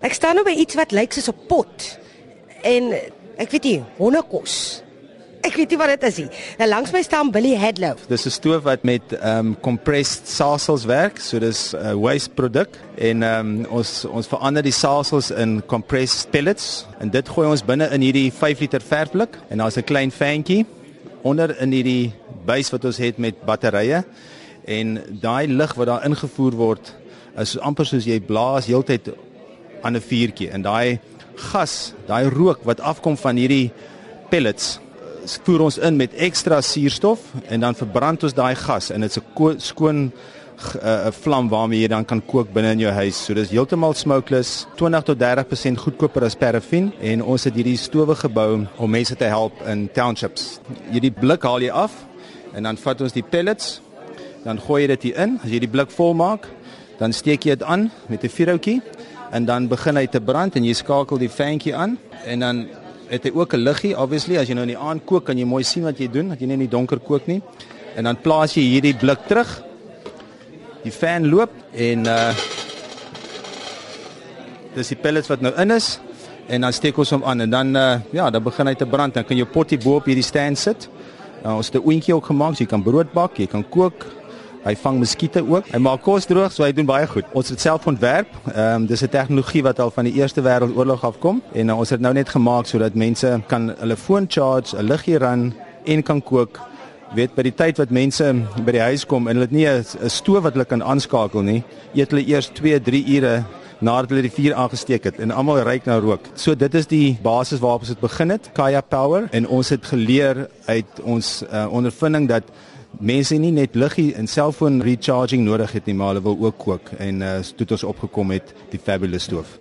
Ek staan nou by iets wat lyk soos 'n pot. En ek weet nie, hondekos. Ek weet nie wat dit is nie. Nou langs my staan Billy Hadlow. Dis 'n stoof wat met ehm um, compressed sasels werk, so dis 'n uh, waste produk en ehm um, ons ons verander die sasels in compressed pellets en dit gooi ons binne in hierdie 5 liter verfblik en daar's 'n klein fantjie onder in hierdie buis wat ons het met batterye en daai lug wat daar ingevoer word is amper soos jy blaas heeltyd aan 'n vuurtjie en daai gas, daai rook wat afkom van hierdie pellets voer ons in met ekstra suurstof en dan verbrand ons daai gas en dit's 'n skoon 'n uh, vlam waarmee jy dan kan kook binne in jou huis. So dis heeltemal smokeless, 20 tot 30% goedkoper as paraffin en ons het hierdie stowwe gebou om mense te help in townships. Hierdie blik haal jy af en dan vat ons die pellets, dan gooi jy dit hier in. As jy die blik vol maak, dan steek jy dit aan met 'n vuurhoutjie en dan begin hy te brand en jy skakel die fantjie aan en dan het hy ook 'n liggie obviously. As jy nou in die aand kook kan jy mooi sien wat jy doen dat jy nie in die donker kook nie. En dan plaas jy hierdie blik terug. Die fan loop en uh dis die pellets wat nou in is en dan steek ons hom aan en dan uh ja dan begin hy te brand. Dan kan jy potjie bo op hierdie stand sit. Nou ons het 'n oentjie ook gemaak so jy kan brood bak jy kan kook Hy vang muskiete ook. Hy maak kos droog, so hy doen baie goed. Ons het self ontwerp. Ehm um, dis 'n tegnologie wat al van die Eerste Wêreldoorlog afkom en uh, ons het nou net gemaak sodat mense kan hulle foon charge, 'n liggie ran en kan kook. Weet by die tyd wat mense by die huis kom en hulle het nie 'n stoof wat hulle kan aanskakel nie, eet hulle eers 2, 3 ure nadat hulle die vuur aangesteek het en almal ryk na rook. So dit is die basis waarop ons dit begin het, Kaya Power en ons het geleer uit ons uh, ondervinding dat mense nie net liggie en selfoon recharging nodig het nie, maar hulle wil ook kook en uh, toe het ons opgekom met die fabulous stoof.